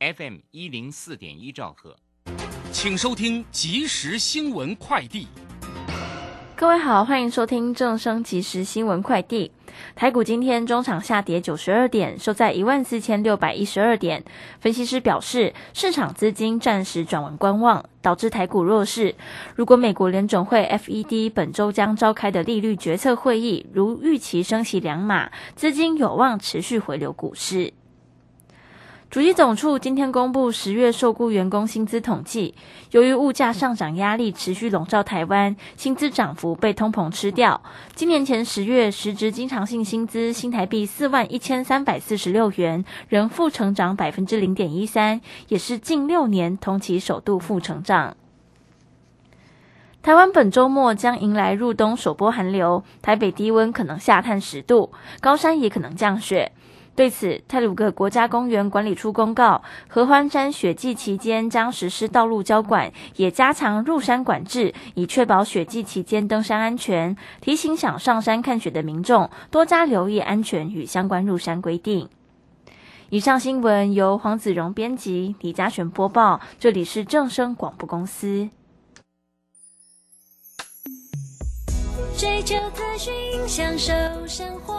FM 一零四点一兆赫，请收听即时新闻快递。各位好，欢迎收听正声即时新闻快递。台股今天中场下跌九十二点，收在一万四千六百一十二点。分析师表示，市场资金暂时转为观望，导致台股弱势。如果美国联准会 FED 本周将召开的利率决策会议如预期升息两码，资金有望持续回流股市。主机总处今天公布十月受雇员工薪资统计，由于物价上涨压力持续笼罩台湾，薪资涨幅被通膨吃掉。今年前十月实值经常性薪资新台币四万一千三百四十六元，仍负成长百分之零点一三，也是近六年同期首度负成长。台湾本周末将迎来入冬首波寒流，台北低温可能下探十度，高山也可能降雪。对此，泰鲁格国家公园管理处公告，合欢山雪季期间将实施道路交管，也加强入山管制，以确保雪季期间登山安全。提醒想上山看雪的民众，多加留意安全与相关入山规定。以上新闻由黄子荣编辑，李嘉璇播报。这里是正声广播公司。追求资讯，享受生活。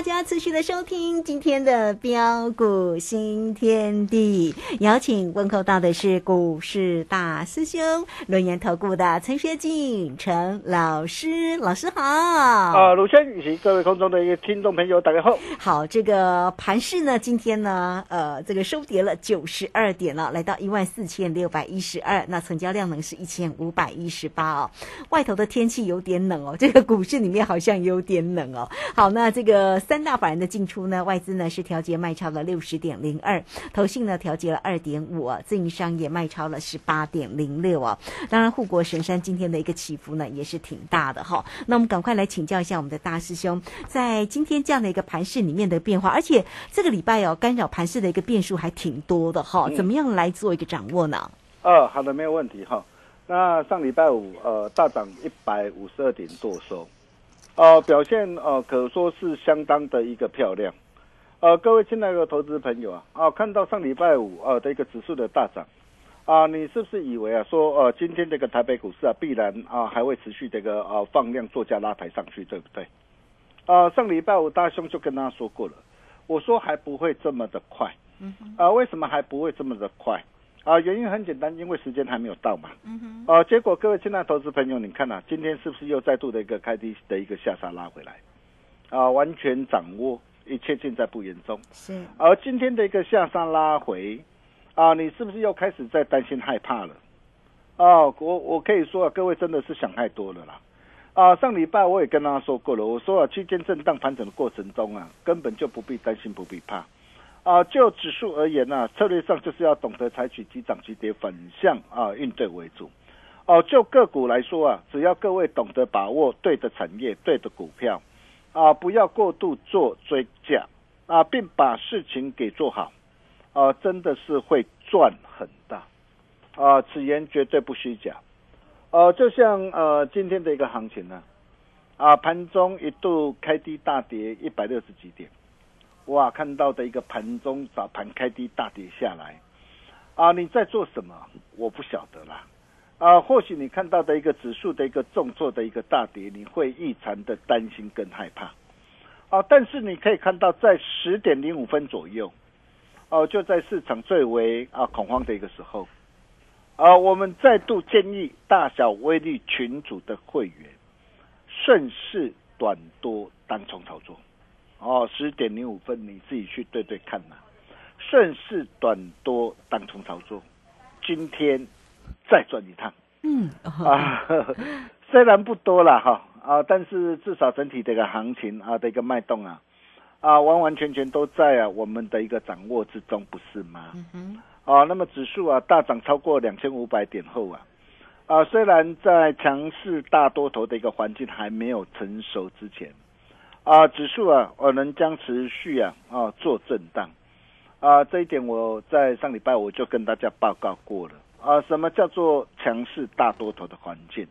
大家持续的收听今天的标股新天地，邀请问候到的是股市大师兄轮研投顾的陈学进陈老师，老师好。啊，鲁轩以及各位空中的一个听众朋友，大家好。好，这个盘市呢，今天呢，呃，这个收跌了九十二点了，来到一万四千六百一十二，那成交量呢是一千五百一十八哦。外头的天气有点冷哦，这个股市里面好像有点冷哦。好，那这个。三大法人的进出呢，外资呢是调节卖超了六十点零二，投信呢调节了二点五啊，自营商也卖超了十八点零六啊。当然，护国神山今天的一个起伏呢也是挺大的哈。那我们赶快来请教一下我们的大师兄，在今天这样的一个盘市里面的变化，而且这个礼拜哦干扰盘市的一个变数还挺多的哈，怎么样来做一个掌握呢？呃，好的，没有问题哈。那上礼拜五呃大涨一百五十二点多收。呃，表现呃可说是相当的一个漂亮，呃，各位亲爱的投资朋友啊，啊，看到上礼拜五呃的一个指数的大涨，啊，你是不是以为啊说呃今天这个台北股市啊必然啊还会持续这个呃放量做价拉抬上去，对不对？啊，上礼拜五大兄就跟大家说过了，我说还不会这么的快，啊，为什么还不会这么的快？啊，原因很简单，因为时间还没有到嘛。嗯哼。啊，结果各位亲爱的投资朋友，你看呐，今天是不是又再度的一个开低的一个下杀拉回来？啊，完全掌握，一切尽在不言中。是。而今天的一个下杀拉回，啊，你是不是又开始在担心害怕了？哦，我我可以说啊，各位真的是想太多了啦。啊，上礼拜我也跟大家说过了，我说啊，区间震荡盘整的过程中啊，根本就不必担心，不必怕。啊，就指数而言呢，策略上就是要懂得采取急涨急跌反向啊应对为主。哦，就个股来说啊，只要各位懂得把握对的产业、对的股票，啊，不要过度做追加，啊，并把事情给做好，啊，真的是会赚很大，啊，此言绝对不虚假，呃，就像呃今天的一个行情呢，啊，盘中一度开低大跌一百六十几点，哇，看到的一个盘中早盘开低大跌下来，啊，你在做什么？我不晓得啦。啊，或许你看到的一个指数的一个重挫的一个大跌，你会异常的担心跟害怕，啊，但是你可以看到在十点零五分左右，哦，就在市场最为啊恐慌的一个时候，啊，我们再度建议大小威力群组的会员顺势短多单冲操作，哦，十点零五分你自己去对对看呐，顺势短多单冲操作，今天。再转一趟，嗯 啊，虽然不多了哈。啊，但是至少整体的一个行情啊的一个脉动啊。啊，完完全全都在啊我们的一个掌握之中，不是吗？嗯哼，啊，那么指数啊大涨超过两千五百点后啊啊，虽然在强势大多头的一个环境还没有成熟之前啊，指数啊我能将持续啊啊做震荡啊，这一点我在上礼拜我就跟大家报告过了。啊，什么叫做强势大多头的环境？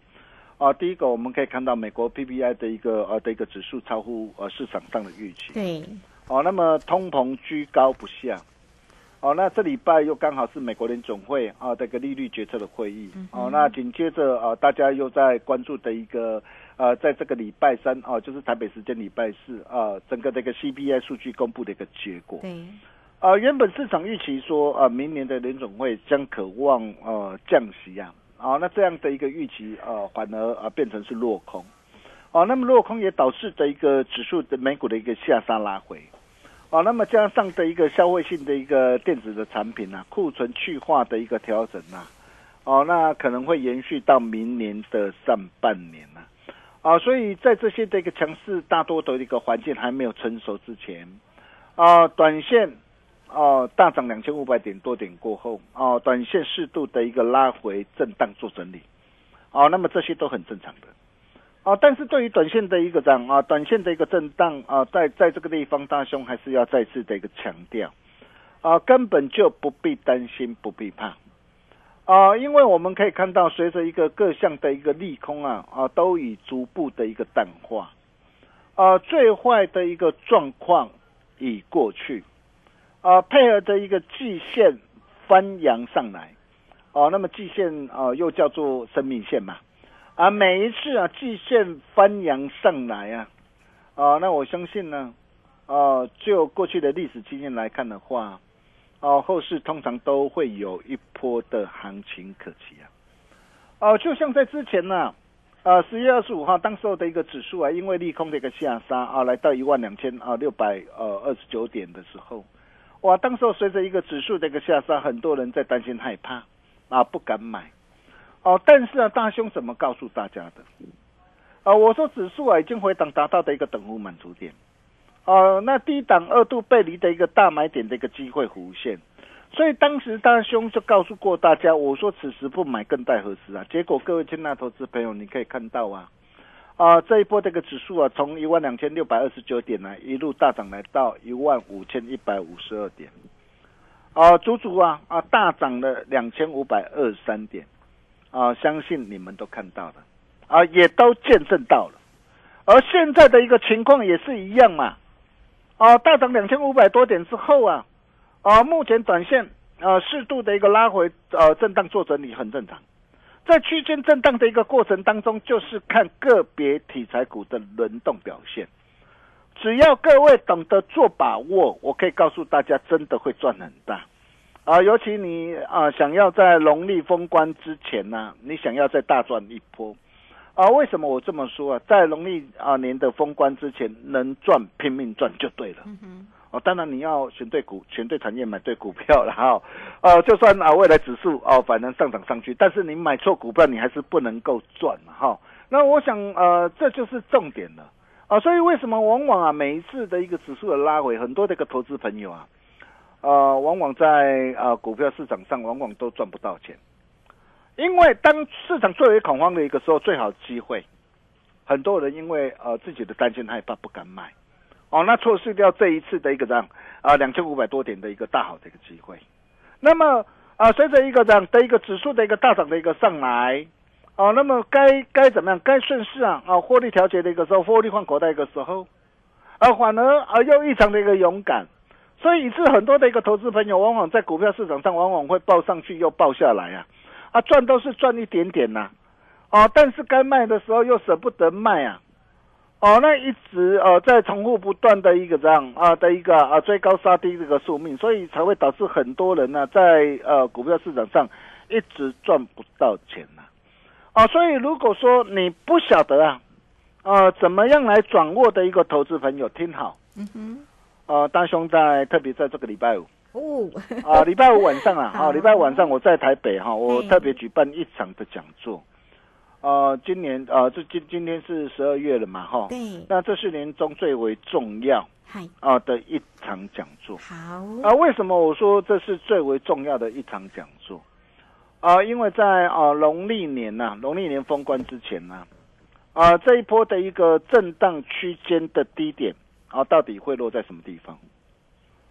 啊，第一个我们可以看到美国 PPI 的一个呃的一个指数超乎呃市场上的预期。对。哦，那么通膨居高不下。哦，那这礼拜又刚好是美国联总会啊这个利率决策的会议。哦，那紧接着啊，大家又在关注的一个呃，在这个礼拜三啊，就是台北时间礼拜四啊，整个这个 CPI 数据公布的一个结果。对。啊，原本市场预期说，啊，明年的联总会将渴望呃降息啊，啊，那这样的一个预期呃，反而啊变成是落空，哦，那么落空也导致的一个指数的美股的一个下杀拉回，哦，那么加上的一个消费性的一个电子的产品啊，库存去化的一个调整呐，哦，那可能会延续到明年的上半年呐，啊，所以在这些的一个强势大多的一个环境还没有成熟之前，啊，短线。哦，大涨两千五百点多点过后，哦，短线适度的一个拉回震荡做整理，哦，那么这些都很正常的，啊，但是对于短线的一个涨啊，短线的一个震荡啊，在在这个地方，大兄还是要再次的一个强调，啊，根本就不必担心，不必怕，啊，因为我们可以看到，随着一个各项的一个利空啊啊，都已逐步的一个淡化，啊，最坏的一个状况已过去。啊，配合的一个季线翻扬上来，哦，那么季线啊又叫做生命线嘛，啊，每一次啊季线翻扬上来啊，啊，那我相信呢，啊，就过去的历史经验来看的话，哦，后市通常都会有一波的行情可期啊，哦，就像在之前呢，啊，十月二十五号当时候的一个指数啊，因为利空的一个下杀啊，来到一万两千啊六百呃二十九点的时候。哇！当时候随着一个指数的一个下杀，很多人在担心害怕，啊，不敢买。哦，但是啊，大兄怎么告诉大家的？啊，我说指数啊已经回档达到的一个等幅满足点，哦，那低档二度背离的一个大买点的一个机会弧线，所以当时大兄就告诉过大家，我说此时不买更待何时啊？结果各位亲爱投资朋友，你可以看到啊。啊，这一波这个指数啊，从一万两千六百二十九点呢，一路大涨来到一万五千一百五十二点，啊，足足啊啊大涨了两千五百二十三点，啊，相信你们都看到了，啊，也都见证到了，而现在的一个情况也是一样嘛，啊，大涨两千五百多点之后啊，啊，目前短线啊适度的一个拉回，呃，震荡做整理很正常。在区间震荡的一个过程当中，就是看个别题材股的轮动表现。只要各位懂得做把握，我可以告诉大家，真的会赚很大啊！尤其你啊，想要在农历封关之前呢，你想要再大赚一波啊？为什么我这么说啊？在农历啊年的封关之前，能赚拼命赚就对了。哦，当然你要选对股，选对产业，买对股票了哈。呃，就算啊未来指数哦反正上涨上去，但是你买错股票，你还是不能够赚哈。那我想呃这就是重点了啊。所以为什么往往啊每一次的一个指数的拉回，很多的一个投资朋友啊，呃往往在啊股票市场上往往都赚不到钱，因为当市场最为恐慌的一个时候，最好机会，很多人因为呃自己的担心害怕不敢买，哦，那错失掉这一次的一个这样啊两千五百多点的一个大好的一个机会。那么啊，随着一个这样的一个指数的一个大涨的一个上来，哦，那么该该怎么样？该顺势啊啊获利调节的一个时候，获利换口袋一个时候，啊反而啊又异常的一个勇敢。所以，以致很多的一个投资朋友，往往在股票市场上，往往会报上去又报下来啊，啊，赚都是赚一点点呐，哦，但是该卖的时候又舍不得卖啊，哦，那一直呃在重复不断的一个这样啊的一个啊追高杀低这个宿命，所以才会导致很多人呢在呃股票市场上一直赚不到钱呐，啊，所以如果说你不晓得啊，呃，怎么样来掌握的一个投资朋友，听好，嗯哼。呃，大兄在特别在这个礼拜五哦，啊，礼拜五晚上啊，啊，礼拜五晚上我在台北哈，我特别举办一场的讲座。呃，今年呃，这今今天是十二月了嘛，哈，对，那这是年中最为重要，嗨，啊的一场讲座。好，啊，为什么我说这是最为重要的一场讲座？啊，因为在啊农历年呐，农历年封关之前呢，啊这一波的一个震荡区间的低点。啊，到底会落在什么地方？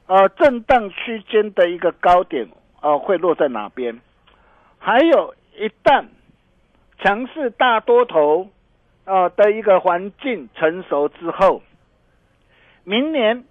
呃，震荡区间的一个高点呃，会落在哪边？还有一旦强势大多头啊的一个环境成熟之后，明年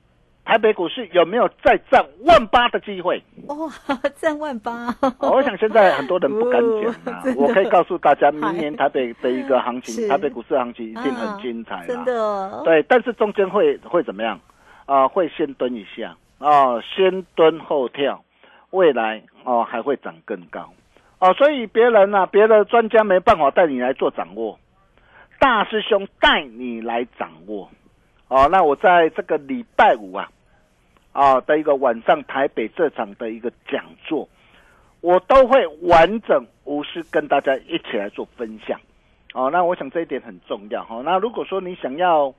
台北股市有没有再涨万八的机会？哦，涨万八！我想现在很多人不敢讲啊，我可以告诉大家，明年台北的一个行情，台北股市行情一定很精彩真的。对，但是中间会会怎么样？啊，会先蹲一下啊，先蹲后跳，未来哦还会涨更高哦，所以别人啊，别的专家没办法带你来做掌握，大师兄带你来掌握哦。那我在这个礼拜五啊。啊的一个晚上台北这场的一个讲座，我都会完整无私跟大家一起来做分享。哦，那我想这一点很重要哈。那如果说你想要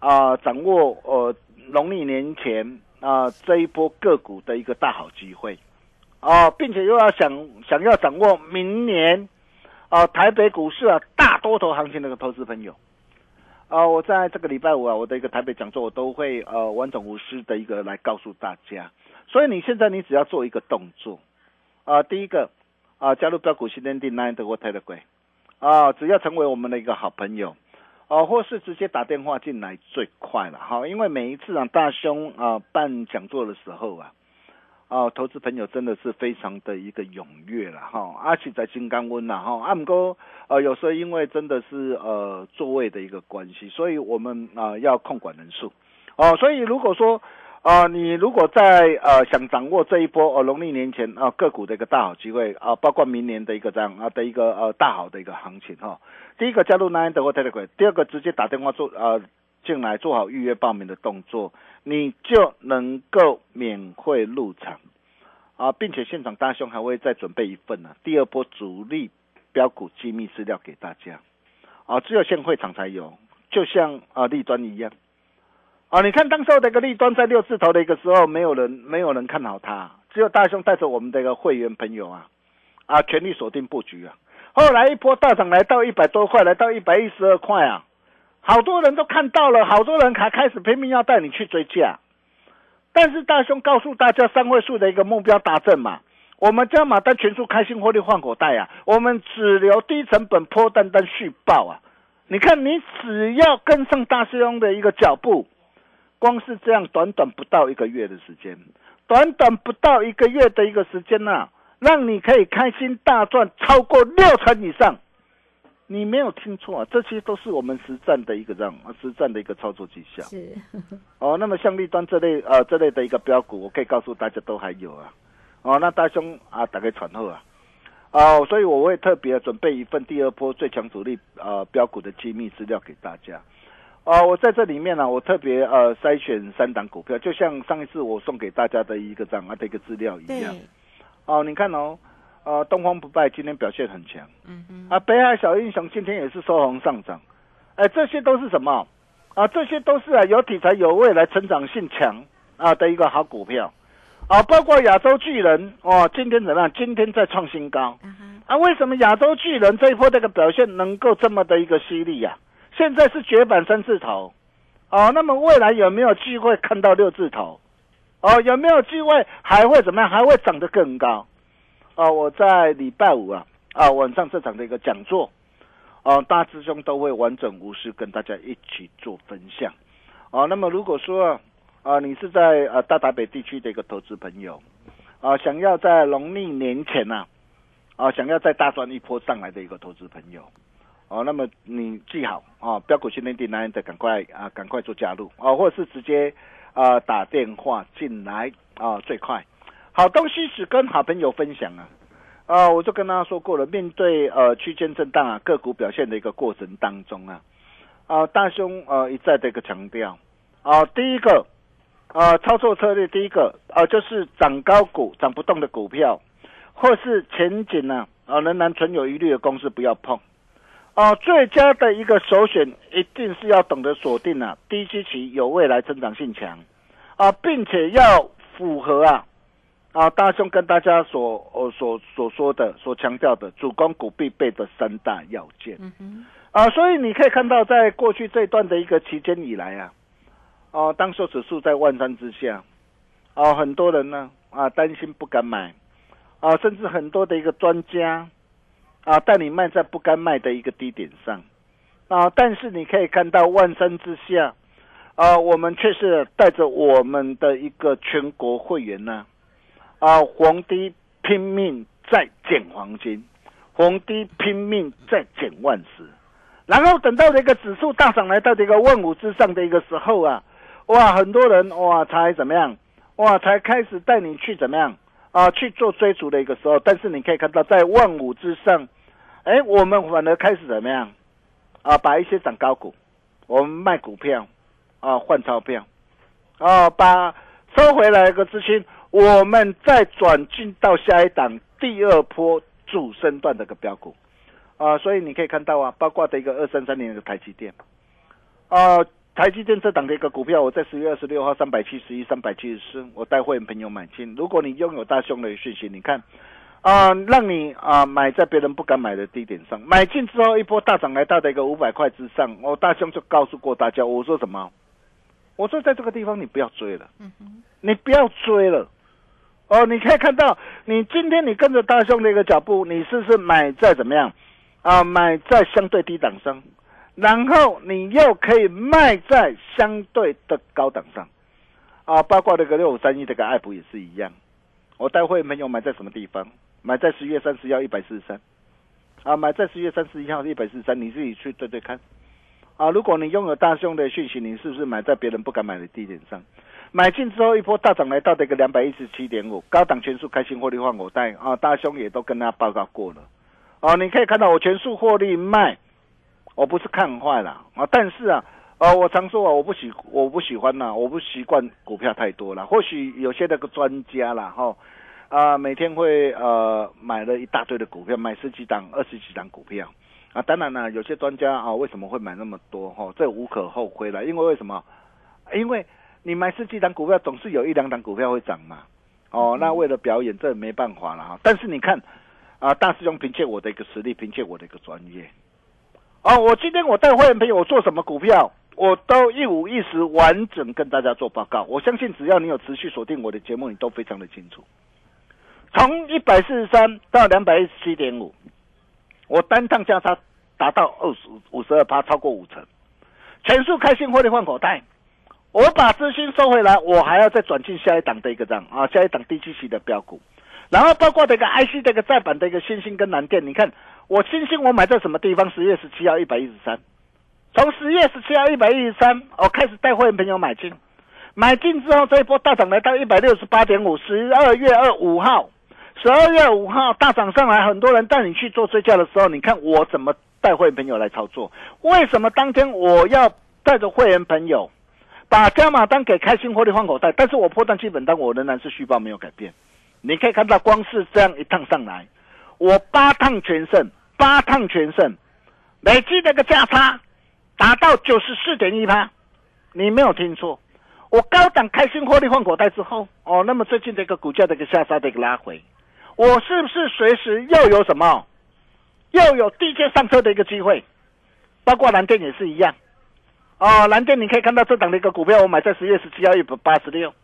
啊掌握呃农历年前啊这一波个股的一个大好机会啊，并且又要想想要掌握明年啊台北股市啊大多头行情的投资朋友。啊，我在这个礼拜五啊，我的一个台北讲座，我都会呃完整无私的一个来告诉大家。所以你现在你只要做一个动作，啊，第一个啊加入标股新天地 Nine 的 Telegram，啊，只要成为我们的一个好朋友，哦，或是直接打电话进来最快了哈，因为每一次啊大兄啊办讲座的时候啊。哦，投资朋友真的是非常的一个踊跃了哈，而且在金刚温了哈，阿姆哥呃有时候因为真的是呃座位的一个关系，所以我们啊要控管人数哦，所以如果说啊你如果在呃想掌握这一波呃农历年前啊个股的一个大好机会啊，包括明年的一个这样啊的一个呃大好的一个行情哈，第一个加入 Nine 德国 Telegram，第二个直接打电话做呃进来做好预约报名的动作。你就能够免费入场啊，并且现场大兄还会再准备一份呢，第二波主力标股机密资料给大家啊，只有现会场才有，就像啊立端一样啊，你看当时的一个立端在六字头的一个时候，没有人没有人看好它，只有大兄带着我们的一个会员朋友啊啊全力锁定布局啊，后来一波大涨来到一百多块，来到一百一十二块啊。好多人都看到了，好多人还开始拼命要带你去追价，但是大兄告诉大家三位数的一个目标达阵嘛，我们加码单全数开心获利换口袋啊，我们只留低成本破单单续报啊，你看你只要跟上大师兄的一个脚步，光是这样短短不到一个月的时间，短短不到一个月的一个时间呐，让你可以开心大赚超过六成以上。你没有听错啊，这些都是我们实战的一个这样实战的一个操作绩效。是 哦，那么像立端这类呃这类的一个标股，我可以告诉大家都还有啊。哦，那大兄啊，打开传后啊。哦，所以我会特别准备一份第二波最强主力呃标股的机密资料给大家。哦，我在这里面呢，我特别呃筛选三档股票，就像上一次我送给大家的一个这样的一个资料一样。哦，你看哦。呃，东方不败今天表现很强，嗯嗯，啊，北海小英雄今天也是收红上涨，哎，这些都是什么？啊，这些都是啊有题材、有未来、成长性强啊的一个好股票，啊，包括亚洲巨人哦，今天怎么样？今天在创新高，啊，为什么亚洲巨人这一波这个表现能够这么的一个犀利呀？现在是绝版三字头，哦，那么未来有没有机会看到六字头？哦，有没有机会还会怎么样？还会涨得更高？哦，我在礼拜五啊啊晚上这场的一个讲座，哦，大师兄都会完整无私跟大家一起做分享。哦，那么如果说啊你是在呃大台北地区的一个投资朋友，啊想要在农历年前呐，啊想要在大赚一波上来的一个投资朋友。哦，那么你记好哦，标股训练营的赶快啊，赶快做加入哦，或者是直接啊打电话进来啊，最快。好东西只跟好朋友分享啊，啊，我就跟大家说过了，面对呃区间震荡啊，个股表现的一个过程当中啊，啊大兄呃一再的一个强调啊，第一个啊操作策略，第一个啊就是涨高股涨不动的股票，或是前景呢啊仍然存有疑虑的公司不要碰。哦，最佳的一个首选一定是要懂得锁定啊，低基期有未来增长性强，啊，并且要符合啊，啊，大兄跟大家所呃所所说的、所强调的主攻股必备的三大要件。嗯哼，啊，所以你可以看到，在过去这段的一个期间以来啊，哦，当受指数在万山之下，哦，很多人呢啊担心不敢买，啊，甚至很多的一个专家。啊，带你卖在不该卖的一个低点上，啊，但是你可以看到万山之下，啊，我们却是带着我们的一个全国会员呢，啊，皇帝拼命在捡黄金，皇帝拼命在捡万石，然后等到这个指数大涨来到这个万五之上的一个时候啊，哇，很多人哇才怎么样，哇才开始带你去怎么样啊去做追逐的一个时候，但是你可以看到在万五之上。哎，我们反而开始怎么样？啊，把一些涨高股，我们卖股票，啊，换钞票，啊，把收回来一个资金，我们再转进到下一档第二波主升段的一个标股，啊，所以你可以看到啊，包括的一个二三三年的台积电，啊，台积电这档的一个股票，我在十月二十六号三百七十一、三百七十四，我带会员朋友买进。如果你拥有大胸的讯息，你看。啊，让你啊买在别人不敢买的低点上，买进之后一波大涨来到的一个五百块之上，我大胸就告诉过大家，我说什么？我说在这个地方你不要追了，你不要追了。哦，你可以看到，你今天你跟着大胸的一个脚步，你是不是买在怎么样？啊，买在相对低档上，然后你又可以卖在相对的高档上，啊，包括那个六五三一这个爱普也是一样，我待会没有买在什么地方？买在十月三十一号一百四十三，啊，买在十月三十一号一百四十三，你自己去对对看，啊，如果你拥有大胸的讯息，你是不是买在别人不敢买的低点上？买进之后一波大涨来到的一个两百一十七点五，高档全数开新获利换我带。啊，大兄也都跟他报告过了，啊，你可以看到我全数获利卖，我不是看坏了啊，但是啊，呃，我常说啊，我不喜我不喜欢呐，我不习惯股票太多了，或许有些那个专家啦，哈。啊，每天会呃买了一大堆的股票，买十几档、二十几档股票啊。当然了，有些专家啊，为什么会买那么多？哈，这无可厚非了。因为为什么？因为你买十几档股票，总是有一两档股票会涨嘛。哦，那为了表演，这没办法了哈。但是你看啊，大师兄凭借我的一个实力，凭借我的一个专业，哦，我今天我带会员朋友我做什么股票，我都一五一十完整跟大家做报告。我相信只要你有持续锁定我的节目，你都非常的清楚。从一百四十三到两百一十七点五，我单趟价差达到二十五十二趴，超过五成，全数开心获利换口袋。我把资金收回来，我还要再转进下一档的一个账啊，下一档低周期的标股，然后包括这个 IC 这个再版的一个新星跟蓝电，你看我星星我买在什么地方？十月十七号一百一十三，从十月十七号一百一十三，我开始带会员朋友买进，买进之后这一波大涨来到一百六十八点五，十二月二五号。十二月五号大涨上来，很多人带你去做追加的时候，你看我怎么带会员朋友来操作？为什么当天我要带着会员朋友把加码单给开心获利换口袋？但是我破单基本单我仍然是续报没有改变。你可以看到，光是这样一趟上来，我八趟全胜，八趟全胜，累计那个价差达到九十四点一趴，你没有听错，我高档开心获利换口袋之后，哦，那么最近这个股价的一个下杀的一个拉回。我是不是随时又有什么又有低阶上车的一个机会，包括蓝电也是一样。哦，蓝电你可以看到这档的一个股票，我买在十月十七号一百八十六，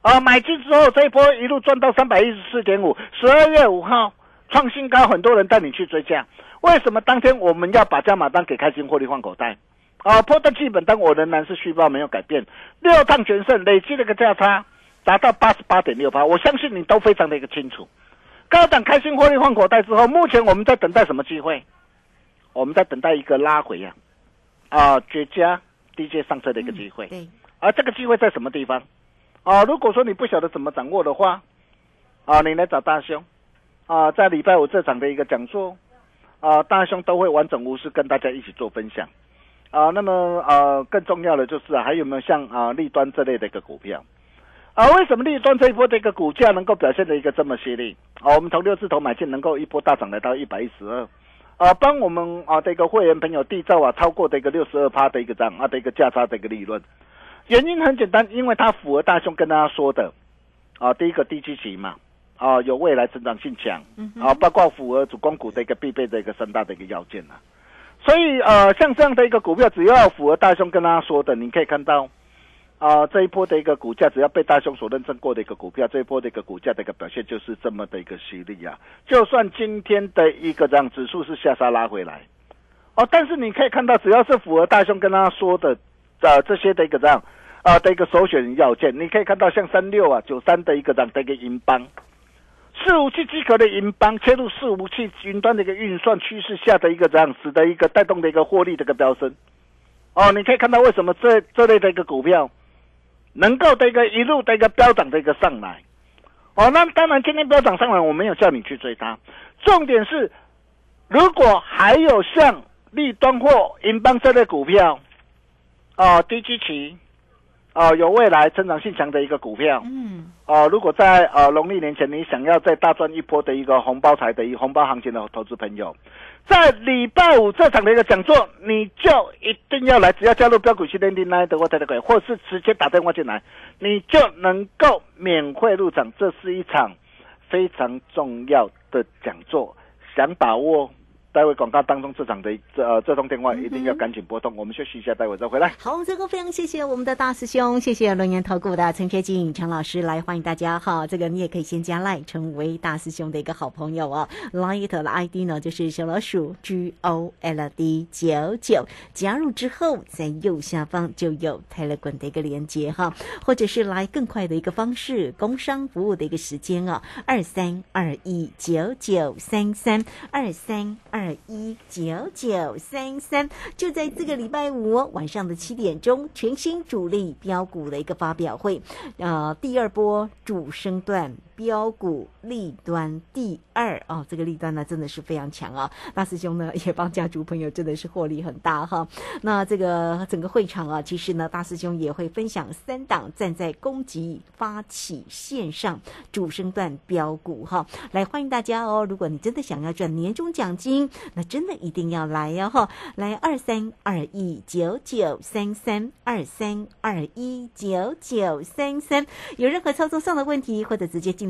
啊，买进之后这一波一路赚到三百一十四点五，十二月五号创新高，很多人带你去追价。为什么当天我们要把加码单给开心获利换口袋？啊，破的基本单我仍然是续报没有改变，六趟全胜，累计的一个价差达到八十八点六八，我相信你都非常的一个清楚。高档开心获利换口袋之后，目前我们在等待什么机会？我们在等待一个拉回呀，啊，绝佳低阶上车的一个机会。对，而这个机会在什么地方？啊，如果说你不晓得怎么掌握的话，啊，你来找大兄，啊，在礼拜五这场的一个讲座，啊，大兄都会完整无私跟大家一起做分享。啊，那么呃，更重要的就是啊，还有没有像啊立端这类的一个股票？啊，为什么立端这一波的一个股价能够表现的一个这么犀利？啊，我们从六字头买进，能够一波大涨来到一百一十二，啊，帮我们啊的一个会员朋友缔造啊超过的一个六十二趴的一个涨啊的一个价差的一个利润。原因很简单，因为它符合大兄跟大家说的，啊，第一个低基期嘛，啊，有未来成长性强，啊，包括符合主攻股的一个必备的一个三大的一个要件啊。所以呃，像这样的一个股票，只要符合大兄跟大家说的，你可以看到，啊、这一波的一个股价，只要被大兄所认证过的一个股票，这一波的一个股价的一个表现就是这么的一个犀利啊！就算今天的一个这样指数是下杀拉回来，哦，但是你可以看到，只要是符合大兄跟大家说的，呃，这些的一个这样啊、的一个首选要件，你可以看到像三六啊、九三的一个这样的一个银邦。伺服器机壳的银邦切入伺服器云端的一个运算趋势下的一个这样使得一个带动的一个获利的一个飙升。哦，你可以看到为什么这这类的一个股票能够的一个一路的一个飙涨的一个上来。哦，那当然今天飙涨上来，我没有叫你去追它，重点是如果还有像立端或银邦这类股票，哦，低基期，哦，有未来成长性强的一个股票，嗯，哦，如果在呃农历年前你想要再大赚一波的一个红包财的一个红包行情的投资朋友，在礼拜五这场的一个讲座，你就一定要来，只要加入标股训练营来的或 Telegram，或是直接打电话进来，你就能够免费入场。这是一场非常重要的讲座，想把握。待会广告当中这场的这呃这通电话一定要赶紧拨通，我们休息一下，待会再回来。好，这个非常谢谢我们的大师兄，谢谢龙岩投顾的陈学进陈老师来欢迎大家哈。这个你也可以先加赖成为大师兄的一个好朋友哦。Line 的 ID 呢就是小老鼠 G O L D 九九，加入之后在右下方就有 Telegram 的一个连接哈，或者是来更快的一个方式，工商服务的一个时间哦，二三二一九九三三二三二二一九九三三，就在这个礼拜五晚上的七点钟，全新主力标股的一个发表会，呃，第二波主升段。标股立端第二哦，这个立端呢真的是非常强啊！大师兄呢也帮家族朋友真的是获利很大哈。那这个整个会场啊，其实呢大师兄也会分享三档站在攻击发起线上主升段标股哈，来欢迎大家哦！如果你真的想要赚年终奖金，那真的一定要来哟、哈！来二三二一九九三三二三二一九九三三，有任何操作上的问题，或者直接进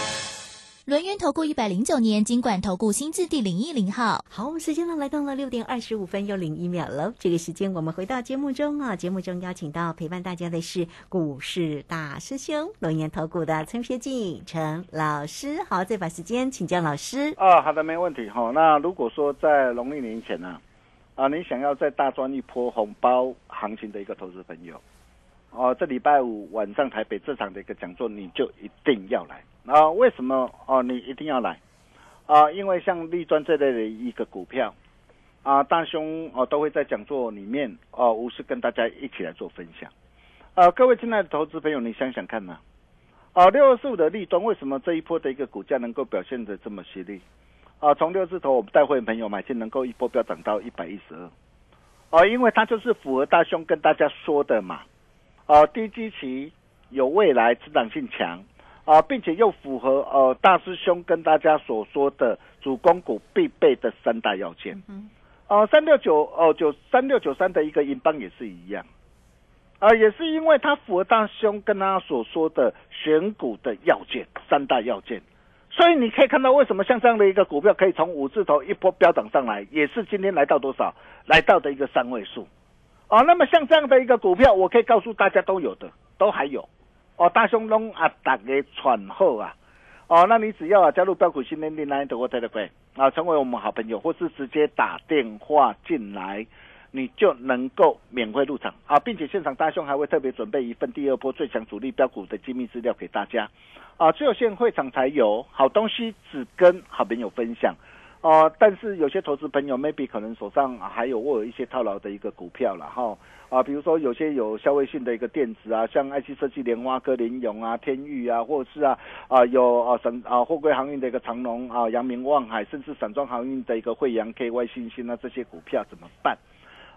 轮源投顾一百零九年金管投顾新字第零一零号。好，我们时间呢来到了六点二十五分又零一秒了。这个时间我们回到节目中啊，节目中邀请到陪伴大家的是股市大师兄龙岩投顾的陈学进陈老师。好，再把时间请教老师。啊，好的，没问题哈、那如果说在农历年前呢、啊，你想要在大赚一波红包行情的一个投资朋友，哦、这礼拜五晚上台北这场的一个讲座，你就一定要来啊！为什么哦？你一定要来啊？因为像立专这类的一个股票啊，大兄哦都会在讲座里面哦，无私跟大家一起来做分享。啊，各位亲爱的投资朋友，你想想看呢、啊，六二四五的立端为什么这一波的一个股价能够表现的这么犀利？啊，从六字头我们带会员朋友买进，能够一波飙涨到一百一十二。哦，因为它就是符合大兄跟大家说的嘛。哦，低基期有未来，成长性强。啊，并且又符合呃大师兄跟大家所说的主攻股必备的三大要件。嗯哦，三六九哦九三六九三的一个银邦也是一样。啊，也是因为它符合大兄跟他所说的选股的要件，三大要件，所以你可以看到为什么像这样的一个股票可以从五字头一波飙涨上来，也是今天来到多少？来到的一个三位数。哦，那么像这样的一个股票，我可以告诉大家都有的，都还有。哦，大兄龙啊，大家传后啊。哦，那你只要啊加入标股新天地 Line 的 Telegram 啊，成为我们好朋友，或是直接打电话进来。你就能够免费入场啊，并且现场大兄还会特别准备一份第二波最强主力标股的机密资料给大家啊，只有现会场才有好东西，只跟好朋友分享哦、但是有些投资朋友 maybe 可能手上还有握有一些套牢的一个股票了哈啊，比如说有些有消费性的一个电子啊，像 IC 设计、莲花科、林永啊、天域啊，或者是啊啊有啊省啊货柜航运的一个长龙啊、阳明望海，甚至散装航运的一个惠阳 KY 新兴啊这些股票怎么办？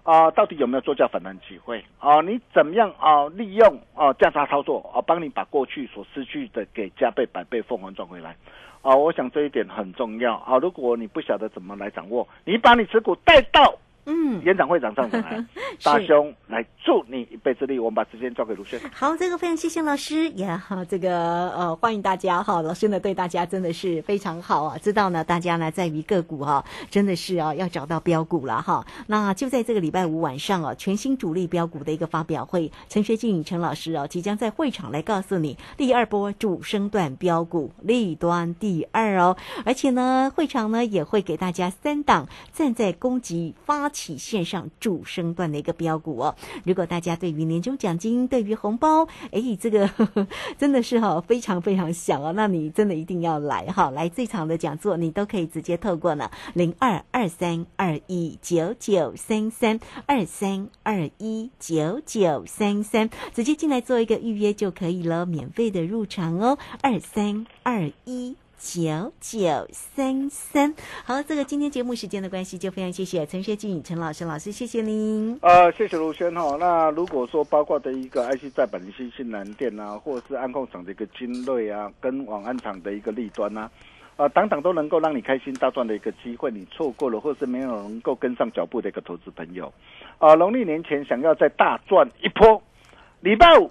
啊，到底有没有做价反弹机会啊？你怎么样啊？利用啊价差操作啊，帮你把过去所失去的给加倍、百倍、凤凰赚回来啊！我想这一点很重要啊。如果你不晓得怎么来掌握，你把你持股带到嗯，演长会长上台，大兄来助你一臂之力。我们把时间交给卢轩。好，这个非常谢谢老师，也好这个呃欢迎大家哈，老师呢对大家真的是非常好啊，知道呢大家呢在于个股哈，真的是啊要找到标股了哈。那就在这个礼拜五晚上啊，全新主力标股的一个发表会，陈学静陈老师啊即将在会场来告诉你第二波主升段标股立端第二哦，而且呢会场呢也会给大家三档站在攻击发起线上主升段的一个标股哦。如果大家对于年终奖金、对于红包，哎，这个呵 呵真的是哈、非常非常想哦，那你真的一定要来哈、来这场的讲座，你都可以直接透过呢零二二三二一九九三三二三二一九九三三，直接进来做一个预约就可以了，免费的入场哦，二三二一。九九三三，好，这个今天节目时间的关系，就非常谢谢陈学静陈老师老师，谢谢您。呃，谢谢卢轩哈。那如果说包括的一个 IC 再版的新新南店啊，或者是安控厂的一个精锐啊，跟网安厂的一个利端啊，啊、等等都能够让你开心大赚的一个机会，你错过了，或是没有能够跟上脚步的一个投资朋友，啊、农历年前想要再大赚一波，礼拜五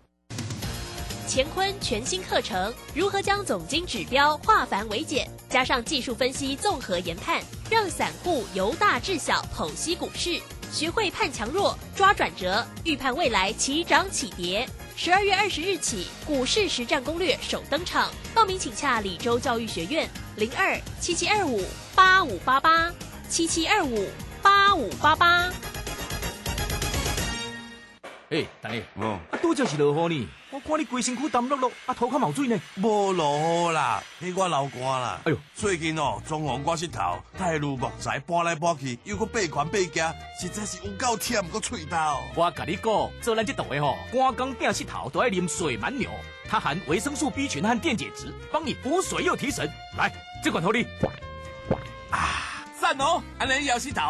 乾坤全新课程，如何将总经指标化繁为简，加上技术分析综合研判，让散户由大至小剖析股市，学会判强弱、抓转折，预判未来起涨起跌。十二月二十日起，股市实战攻略首登场，报名请洽李州教育学院零二七七二五八五八八七七二五八五八八。诶，大爷，哦，啊，拄则是落雨呢，我看你规身躯澹漉漉，啊，头壳冒水呢。无落雨啦，迄我流汗啦。哎呦，最近哦，装潢我石头，太如木材搬来搬去，又搁背款背夹，实在是有够忝，搁喙头。我甲你讲，做咱这道的吼，赶工变石头都爱啉水蛮牛，它含维生素 B 群和电解质，帮你补水又提神。来，这款头你。赞哦，安尼摇膝头。